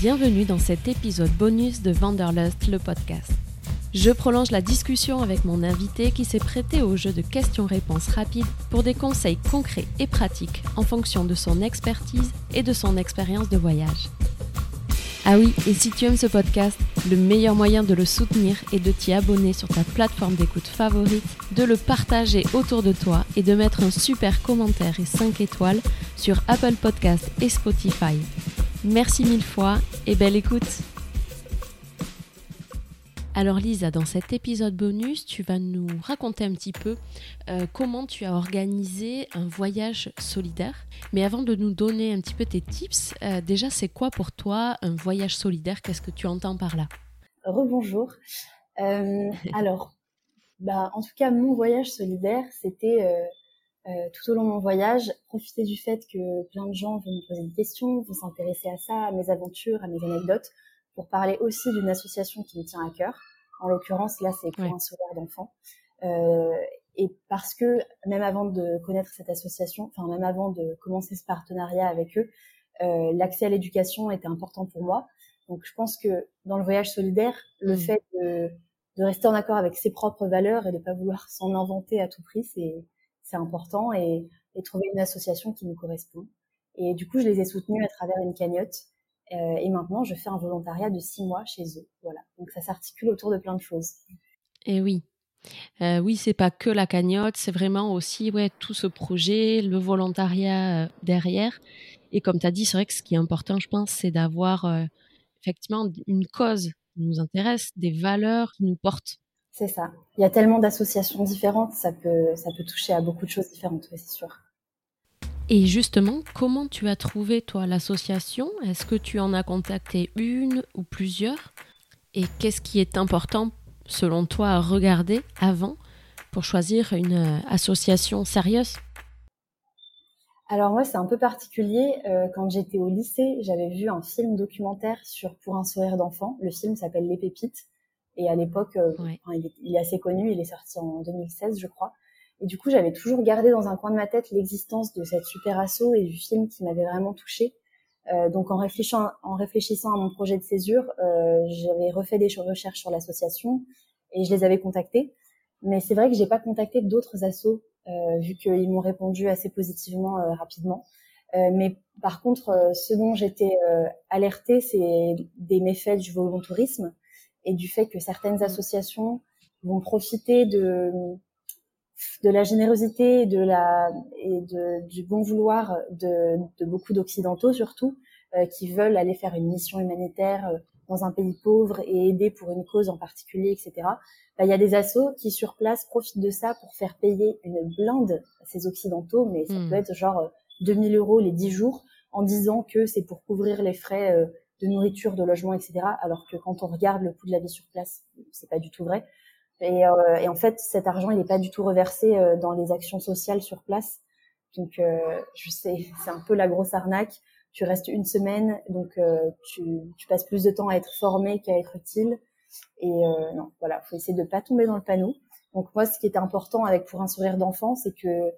Bienvenue dans cet épisode bonus de Vanderlust, le podcast. Je prolonge la discussion avec mon invité qui s'est prêté au jeu de questions-réponses rapides pour des conseils concrets et pratiques en fonction de son expertise et de son expérience de voyage. Ah oui, et si tu aimes ce podcast, le meilleur moyen de le soutenir est de t'y abonner sur ta plateforme d'écoute favorite, de le partager autour de toi et de mettre un super commentaire et 5 étoiles sur Apple Podcast et Spotify. Merci mille fois et belle écoute. Alors Lisa, dans cet épisode bonus, tu vas nous raconter un petit peu euh, comment tu as organisé un voyage solidaire. Mais avant de nous donner un petit peu tes tips, euh, déjà c'est quoi pour toi un voyage solidaire? Qu'est-ce que tu entends par là? Rebonjour. Euh, alors, bah, en tout cas, mon voyage solidaire, c'était tout au long de mon voyage, profiter du fait que plein de gens vont me poser des questions, vont s'intéresser à ça, à mes aventures, à mes anecdotes pour parler aussi d'une association qui me tient à cœur. En l'occurrence, là, c'est pour un sourire d'enfants. Euh, et parce que même avant de connaître cette association, enfin même avant de commencer ce partenariat avec eux, euh, l'accès à l'éducation était important pour moi. Donc je pense que dans le voyage solidaire, le mmh. fait de, de, rester en accord avec ses propres valeurs et de pas vouloir s'en inventer à tout prix, c'est c'est important et, trouver une association qui nous correspond. Et du coup, je les ai soutenus à travers une cagnotte euh, et maintenant, je fais un volontariat de six mois chez eux. Voilà. Donc ça s'articule autour de plein de choses. Et oui. Euh, oui, c'est pas que la cagnotte, c'est vraiment aussi ouais, tout ce projet, le volontariat euh, derrière. Et comme tu as dit, c'est vrai que ce qui est important, je pense, c'est d'avoir euh, effectivement une cause qui nous intéresse, des valeurs qui nous portent. C'est ça. Il y a tellement d'associations différentes, ça peut, ça peut toucher à beaucoup de choses différentes, c'est sûr. Et justement, comment tu as trouvé, toi, l'association? Est-ce que tu en as contacté une ou plusieurs? Et qu'est-ce qui est important, selon toi, à regarder avant pour choisir une euh, association sérieuse? Alors moi, c'est un peu particulier. Euh, quand j'étais au lycée, j'avais vu un film documentaire sur Pour un sourire d'enfant. Le film s'appelle Les Pépites. Et à l'époque, euh, il, est, assez connu. Il est sorti en 2016, je crois. Et du coup, j'avais toujours gardé dans un coin de ma tête l'existence de cette super asso et du film qui m'avait vraiment touchée. Euh, donc en réfléchissant, en réfléchissant à mon projet de césure, euh, j'avais refait des recherches sur l'association et je les avais contactés. Mais c'est vrai que j'ai pas contacté d'autres assos euh, vu qu'ils m'ont répondu assez positivement rapidement. Mais par contre, ce dont j'étais alertée, c'est des méfaits du volontourisme et du fait que certaines associations vont profiter de de la générosité et de la et de, du bon vouloir de, de beaucoup d'occidentaux surtout euh, qui veulent aller faire une mission humanitaire euh, dans un pays pauvre et aider pour une cause en particulier, etc. Bah, il y a des assos qui sur place profitent de ça pour faire payer une blinde à ces occidentaux, mais ça hmm. peut être genre 2000 euh, euros les 10 jours en disant que c'est pour couvrir les frais de nourriture, de logement, etc. Alors que quand on regarde le coût de la vie sur place, c'est pas du tout vrai. Et, euh, et, en fait, cet argent, il n'est pas du tout reversé euh, dans les actions sociales sur place. Donc, euh, je sais, c'est un peu la grosse arnaque. Tu restes une semaine, donc tu, tu, passes plus de temps à être formé qu'à être utile. Et non, voilà, faut essayer de pas tomber dans le panneau. Donc moi, ce qui était important avec pour un sourire d'enfant, c'est que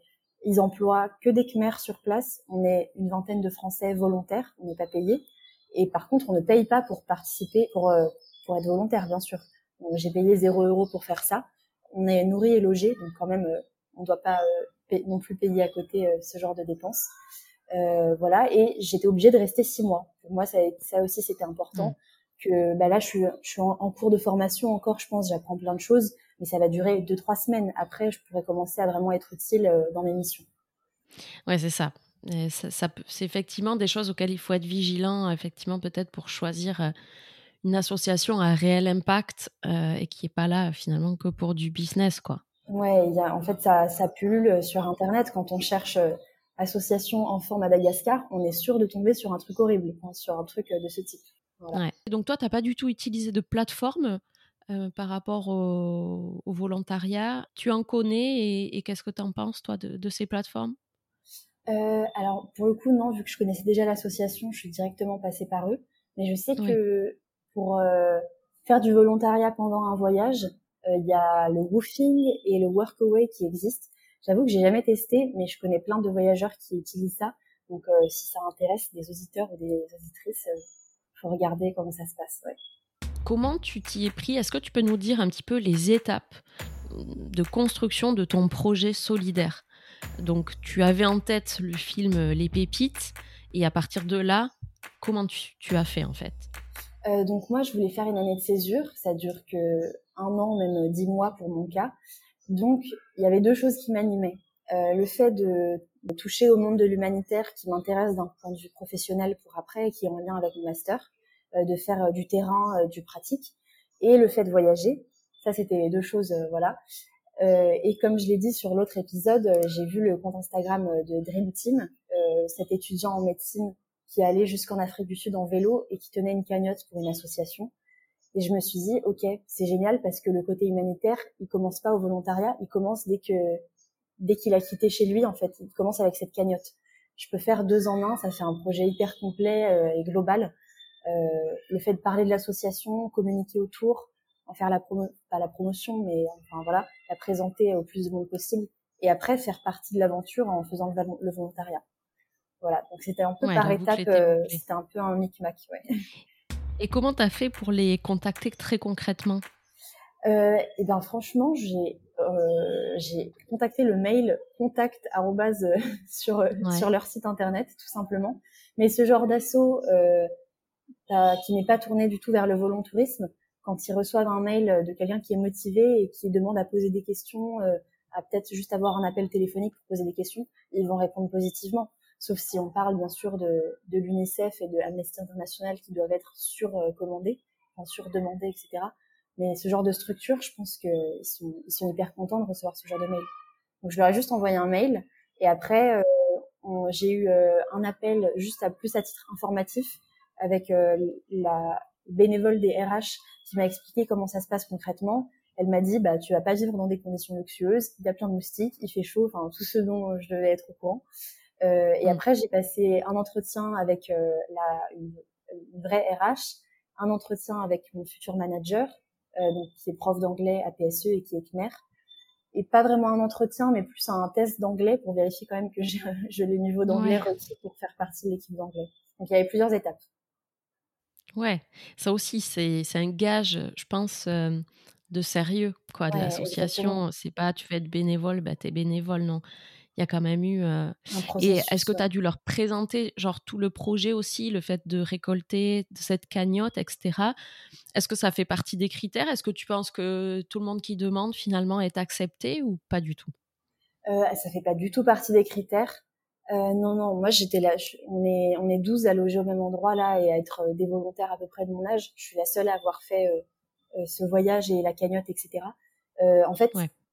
ils emploient que des Khmers sur place. On est une vingtaine de Français volontaires, on n'est pas payé. Et par contre, on ne paye pas pour participer, pour pour être volontaire, bien sûr. J'ai payé 0 euros pour faire ça. On est nourri et logé, donc quand même, euh, on ne doit pas euh, non plus payer à côté euh, ce genre de dépenses. Euh, voilà, et j'étais obligée de rester six mois. Pour moi, ça, ça aussi, c'était important. Que bah là, je suis, je suis en, cours de formation encore. Je pense, j'apprends plein de choses, mais ça va durer deux trois semaines. Après, je pourrais commencer à vraiment être utile dans mes missions. Ouais, c'est ça. Ça, ça c'est effectivement des choses auxquelles il faut être vigilant, effectivement, peut-être pour choisir une association à réel impact euh, et qui est pas là finalement que pour du business, quoi. Ouais, y a, en fait, ça, ça pullule sur Internet. Quand on cherche euh, association enfants Madagascar, on est sûr de tomber sur un truc horrible, sur un truc euh, de ce type. Ouais. Donc toi, tu n'as pas du tout utilisé de plateforme par rapport au, volontariat? Tu en connais et, qu'est-ce que tu en penses, toi, de, de ces plateformes? Alors, pour le coup, non, vu que je connaissais déjà l'association, je suis directement passée par eux. Mais je sais que pour euh, faire du volontariat pendant un voyage, euh, il y a le woofing et le workaway qui existent. J'avoue que j'ai jamais testé, mais je connais plein de voyageurs qui utilisent ça. Donc, euh, si ça intéresse des auditeurs ou des auditrices, faut regarder comment ça se passe. Comment tu t'y es pris? Est-ce que tu peux nous dire un petit peu les étapes de construction de ton projet solidaire? Donc, tu avais en tête le film Les Pépites, et à partir de là, comment tu, as fait en fait? Euh, Donc moi, je voulais faire une année de césure. Ça dure que un an, même dix mois pour mon cas. Donc, il y avait deux choses qui m'animaient. Euh, le fait de, toucher au monde de l'humanitaire qui m'intéresse d'un point de vue professionnel pour après et qui est en lien avec mon master, euh, de faire euh, du terrain, du pratique, et le fait de voyager. Ça, c'était deux choses, voilà. Et comme je l'ai dit sur l'autre épisode, j'ai vu le compte Instagram de Dream Team, cet étudiant en médecine qui allait jusqu'en Afrique du Sud en vélo et qui tenait une cagnotte pour une association. Et je me suis dit, ok, c'est génial parce que le côté humanitaire, il commence pas au volontariat, il commence dès que dès qu'il a quitté chez lui, en fait, il commence avec cette cagnotte. Je peux faire deux en un, ça fait un projet hyper complet euh, et global. Euh, le fait de parler de l'association, communiquer autour, en faire la promo pas la promotion, mais enfin voilà, la présenter au plus de monde possible, et après faire partie de l'aventure en faisant le, volontariat. Voilà, donc c'était un peu par étape, euh, c'était un peu un micmac. Ouais. Et comment tu as fait pour les contacter très concrètement? Euh, Et ben franchement, j'ai euh, j'ai contacté le mail contact sur sur leur site internet tout simplement. Mais ce genre d'assaut euh, qui n'est pas tourné du tout vers le volontourisme, quand ils reçoivent un mail de quelqu'un qui est motivé et qui demande à poser des questions, euh, à peut-être juste avoir un appel téléphonique pour poser des questions, ils vont répondre positivement. Sauf si on parle bien sûr de, de l'UNICEF et de Amnesty International qui doivent être surcommandés, enfin surdemandés, etc. Mais ce genre de structure, je pense qu'ils sont, ils sont hyper contents de recevoir ce genre de mail. Donc je leur ai juste envoyé un mail et après euh, j'ai eu euh, un appel juste à plus à titre informatif avec euh, la bénévole des RH qui m'a expliqué comment ça se passe concrètement. Elle m'a dit bah tu vas pas vivre dans des conditions luxueuses, il y a plein de moustiques, il fait chaud, enfin tout ce dont je devais être au courant. Euh, et mm. après j'ai passé un entretien avec la une, une vraie RH, un entretien avec mon futur manager euh, donc qui est prof d'anglais à PSE et qui est Khmer. Et pas vraiment un entretien, mais plus un test d'anglais pour vérifier quand même que j'ai le niveau d'anglais requis pour faire partie de l'équipe d'anglais. Donc il y avait plusieurs étapes. Ouais, ça aussi, c'est un gage, je pense, euh, de sérieux quoi, de l'association. C'est pas tu fais être bénévole, bah, tu es bénévole, non il y a quand même eu. Euh, et est-ce que tu as dû leur présenter genre tout le projet aussi, le fait de récolter cette cagnotte, etc. Est-ce que ça fait partie des critères? Est-ce que tu penses que tout le monde qui demande finalement est accepté ou pas du tout? Euh, Ça fait pas du tout partie des critères. Euh, non, non, moi j'étais là, on est on est 12 à loger au même endroit là et à être euh, des volontaires à peu près de mon âge. Je suis la seule à avoir fait ce voyage et la cagnotte, etc. en fait,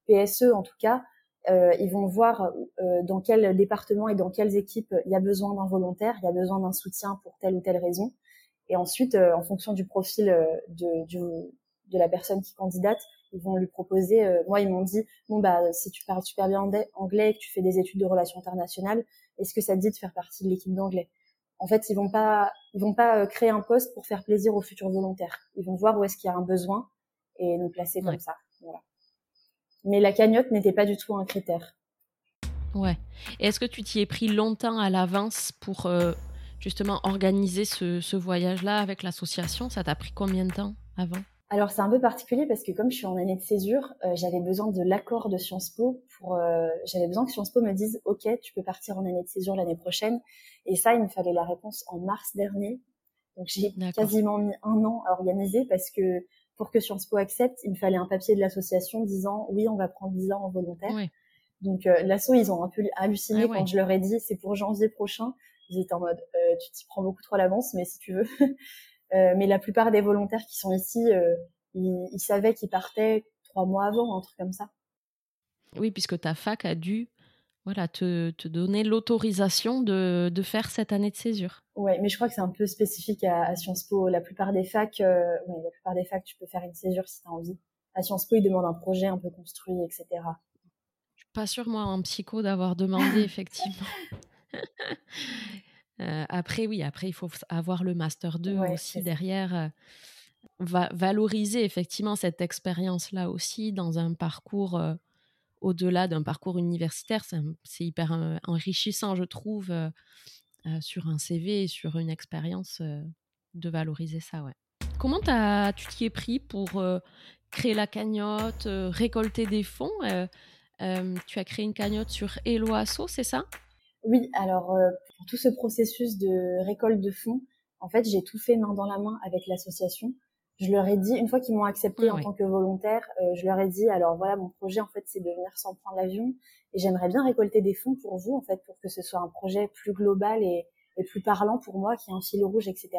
PSE en tout cas, euh, ils vont voir euh, dans quel département et dans quelles équipes il y a besoin d'un volontaire, il y a besoin d'un soutien pour telle ou telle raison. Et ensuite, euh, en fonction du profil de, du, de la personne qui candidate, ils vont lui proposer. moi, ils m'ont dit bon bah si tu parles super bien anglais et que tu fais des études de relations internationales, est-ce que ça te dit de faire partie de l'équipe d'anglais En fait, ils vont pas ils vont pas créer un poste pour faire plaisir aux futurs volontaires. Ils vont voir où est-ce qu'il y a un besoin et nous placer comme ça. Voilà mais la cagnotte n'était pas du tout un critère. Ouais. Et est-ce que tu t'y es pris longtemps à l'avance pour euh, justement organiser ce, voyage-là avec l'association? Ça t'a pris combien de temps avant? Alors c'est un peu particulier parce que comme je suis en année de césure, euh, j'avais besoin de l'accord de Sciences Po pour euh, j'avais besoin que Sciences Po me dise OK, tu peux partir en année de césure l'année prochaine et ça il me fallait la réponse en mars dernier. Donc j'ai quasiment mis un an à organiser parce que pour que Sciences Po accepte, il me fallait un papier de l'association disant oui, on va prendre 10 ans en volontaire. Donc euh, l'asso, ils ont un peu halluciné quand je leur ai dit c'est pour janvier prochain. Ils étaient en mode euh, tu t'y prends beaucoup trop à l'avance, mais si tu veux. Euh, mais la plupart des volontaires qui sont ici, euh, ils, ils, savaient qu'ils partaient trois mois avant, un truc comme ça. Oui, puisque ta fac a dû voilà, te, te donner l'autorisation de, de, faire cette année de césure. Ouais, mais je crois que c'est un peu spécifique à, à, Sciences Po. La plupart des facs, euh, ouais, la plupart des facs, tu peux faire une césure si tu as envie. À Sciences Po, ils demandent un projet un peu construit, etc. Je suis pas sûre, moi, en psycho, d'avoir demandé, effectivement. euh, après, oui, après, il faut avoir le Master 2 aussi derrière. Euh, va valoriser effectivement cette expérience-là aussi dans un parcours euh, au-delà d'un parcours universitaire, c'est hyper enrichissant, je trouve, sur un CV et sur une expérience de valoriser ça, ouais. Comment as, tu t'y es pris pour créer la cagnotte, récolter des fonds Tu as créé une cagnotte sur Eloasso, c'est ça? Oui, alors pour tout ce processus de récolte de fonds, en fait, j'ai tout fait main dans la main avec l'association. Je leur ai dit, une fois qu'ils m'ont accepté en tant que volontaire, je leur ai dit, alors voilà, mon projet, en fait, c'est de venir sans prendre l'avion et j'aimerais bien récolter des fonds pour vous, en fait, pour que ce soit un projet plus global et, et plus parlant pour moi, qui est un fil rouge, etc.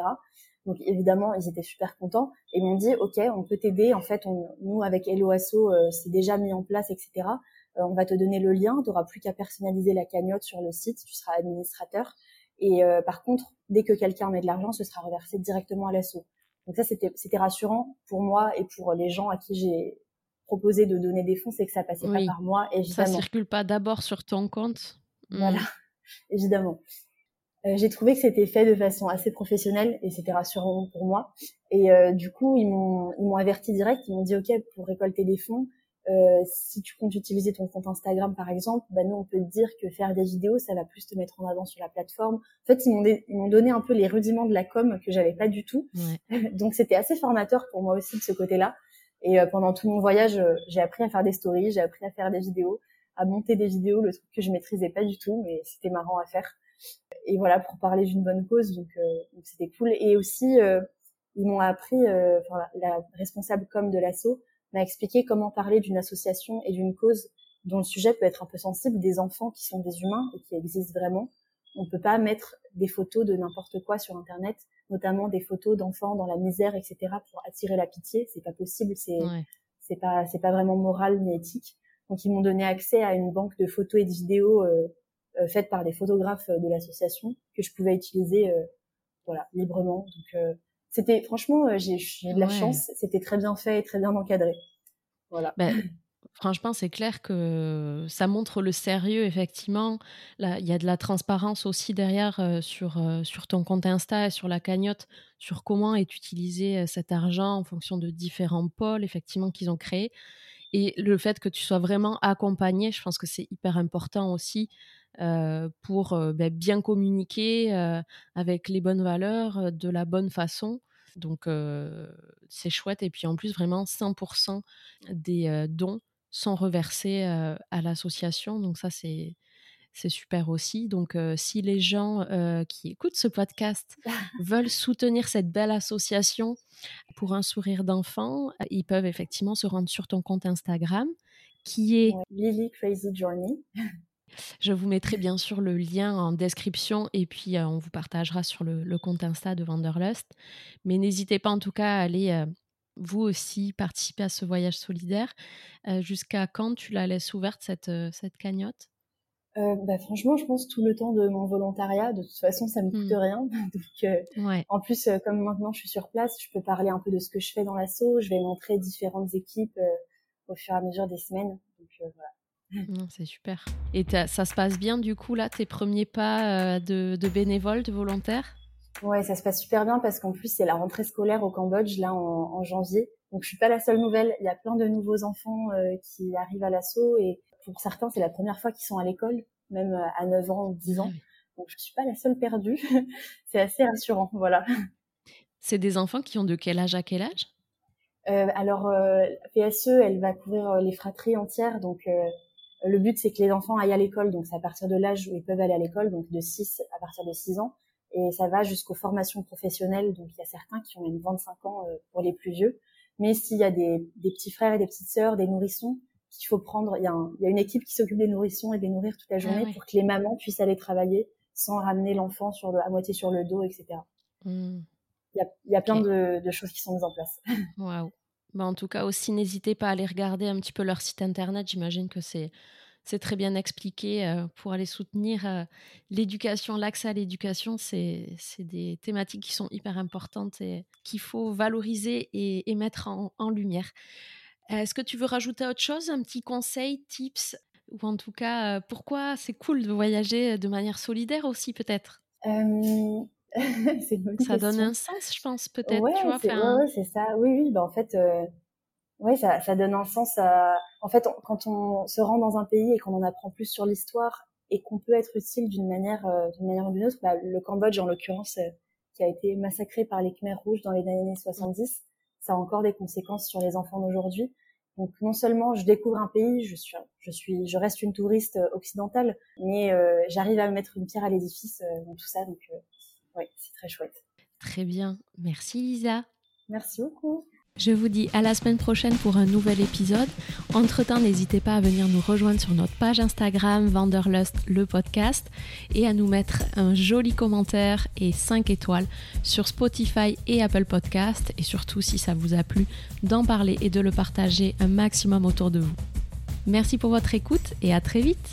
Donc évidemment, ils étaient super contents et m'ont dit OK, on peut t'aider. En fait, on, nous avec Helloasso, euh, c'est déjà mis en place, etc. Euh, on va te donner le lien. Tu n'auras plus qu'à personnaliser la cagnotte sur le site. Tu seras administrateur. Et euh, par contre, dès que quelqu'un met de l'argent, ce sera reversé directement à l'asso. Donc ça, c'était rassurant pour moi et pour les gens à qui j'ai proposé de donner des fonds, c'est que ça passait pas par moi. Évidemment. Ça circule pas d'abord sur ton compte. Voilà, évidemment. Euh, j'ai trouvé que c'était fait de façon assez professionnelle et c'était rassurant pour moi. Et euh, du coup, ils m'ont ils m'ont averti direct, ils m'ont dit OK pour récolter des fonds, euh, si tu comptes utiliser ton compte Instagram par exemple, bah nous on peut te dire que faire des vidéos ça va plus te mettre en avant sur la plateforme. En fait, ils m'ont ils m'ont donné un peu les rudiments de la com que j'avais pas du tout. Donc c'était assez formateur pour moi aussi de ce côté-là. Et pendant tout mon voyage, j'ai appris à faire des stories, j'ai appris à faire des vidéos, à monter des vidéos, le truc que je maîtrisais pas du tout, mais c'était marrant à faire et voilà pour parler d'une bonne cause donc euh, donc c'était cool et aussi euh, ils m'ont appris euh, enfin la, responsable com de l'asso m'a expliqué comment parler d'une association et d'une cause dont le sujet peut être un peu sensible des enfants qui sont des humains et qui existent vraiment. On peut pas mettre des photos de n'importe quoi sur internet notamment des photos d'enfants dans la misère etc pour attirer la pitié. C'est pas possible c'est c'est pas c'est pas vraiment moral ni éthique. Donc ils m'ont donné accès à une banque de photos et de vidéos euh, euh, faite par des photographes euh, de l'association que je pouvais utiliser euh, voilà librement. Donc c'était franchement j'ai de la chance, c'était très bien fait et très bien encadré. Voilà. Ben, franchement, c'est clair que ça montre le sérieux, effectivement. Là, il y a de la transparence aussi derrière sur, sur ton compte Insta et sur la cagnotte, sur comment est utilisé cet argent en fonction de différents pôles, effectivement, qu'ils ont créés. Et le fait que tu sois vraiment accompagné, je pense que c'est hyper important aussi euh, pour euh, ben, bien communiquer euh, avec les bonnes valeurs de la bonne façon. Donc c'est chouette. Et puis en plus, vraiment, 100% des dons sont reversés à l'association. Donc ça, c'est c'est super aussi. Donc, si les gens qui écoutent ce podcast veulent soutenir cette belle association pour un sourire d'enfant, ils peuvent effectivement se rendre sur ton compte Instagram qui est Lily Crazy Journey. Je vous mettrai bien sûr le lien en description et puis euh, on vous partagera sur le, compte Insta de Wanderlust. Mais n'hésitez pas en tout cas à aller euh, vous aussi participer à ce voyage solidaire. Euh, jusqu'à quand tu la laisses ouverte cette, cette cagnotte? Bah, franchement, je pense tout le temps de mon volontariat. De toute façon, ça me coûte mmh. rien. Donc, en plus, comme maintenant je suis sur place, je peux parler un peu de ce que je fais dans l'assaut. Je vais montrer différentes équipes au fur et à mesure des semaines. Voilà. c'est super. Et ça se passe bien du coup là, tes premiers pas euh, de, de bénévole, de volontaire Ouais, ça se passe super bien parce qu'en plus c'est la rentrée scolaire au Cambodge là en, janvier. Donc je suis pas la seule nouvelle. Il y a plein de nouveaux enfants euh, qui arrivent à l'assaut et pour certains c'est la première fois qu'ils sont à l'école, même euh, à 9 ans ou 10 ans. Donc je suis pas la seule perdue. c'est assez rassurant, voilà. C'est des enfants qui ont de quel âge à quel âge? Alors PSE, elle va couvrir les fratries entières, donc le but, c'est que les enfants aillent à l'école, donc c'est à partir de l'âge où ils peuvent aller à l'école, donc de 6 à partir de 6 ans, et ça va jusqu'aux formations professionnelles, donc il y a certains qui ont même 25 ans euh, pour les plus vieux. Mais s'il y a des, petits frères et des petites sœurs, des nourrissons, qu'il faut prendre, il y, a il y a une équipe qui s'occupe des nourrissons et des nourrir toute la ah journée pour que les mamans puissent aller travailler sans ramener l'enfant sur le, à moitié sur le dos, etc. Mmh. Il, y a, il y a plein de, de, choses qui sont mises en place. Waouh. Bah, en tout cas, aussi, n'hésitez pas à aller regarder un petit peu leur site internet. J'imagine que c'est, très bien expliqué euh, pour aller soutenir euh, l'éducation, l'accès à l'éducation. C'est, des thématiques qui sont hyper importantes et qu'il faut valoriser et, mettre en, lumière. Est-ce que tu veux rajouter autre chose, un petit conseil, tips, ou en tout cas, euh, pourquoi c'est cool de voyager de manière solidaire aussi, peut-être? ça donne un sens, je pense, peut-être. Ouais, c'est ça. Oui, oui. Bah, en fait, euh, ouais, ça, ça donne un sens à. En fait, quand on se rend dans un pays et qu'on en apprend plus sur l'histoire et qu'on peut être utile d'une manière, euh, d'une manière ou d'une autre, bah, le Cambodge en l'occurrence, euh, qui a été massacré par les Khmers rouges dans les années 70, ça a encore des conséquences sur les enfants d'aujourd'hui. Donc non seulement je découvre un pays, je suis, je suis, je reste une touriste euh, occidentale, mais euh, j'arrive à mettre une pierre à l'édifice euh, dans tout ça. Donc oui, c'est très chouette. Très bien, merci Lisa. Merci beaucoup. Je vous dis à la semaine prochaine pour un nouvel épisode. Entre-temps, n'hésitez pas à venir nous rejoindre sur notre page Instagram Vanderlust le podcast et à nous mettre un joli commentaire et 5 étoiles sur Spotify et Apple Podcast et surtout si ça vous a plu d'en parler et de le partager un maximum autour de vous. Merci pour votre écoute et à très vite.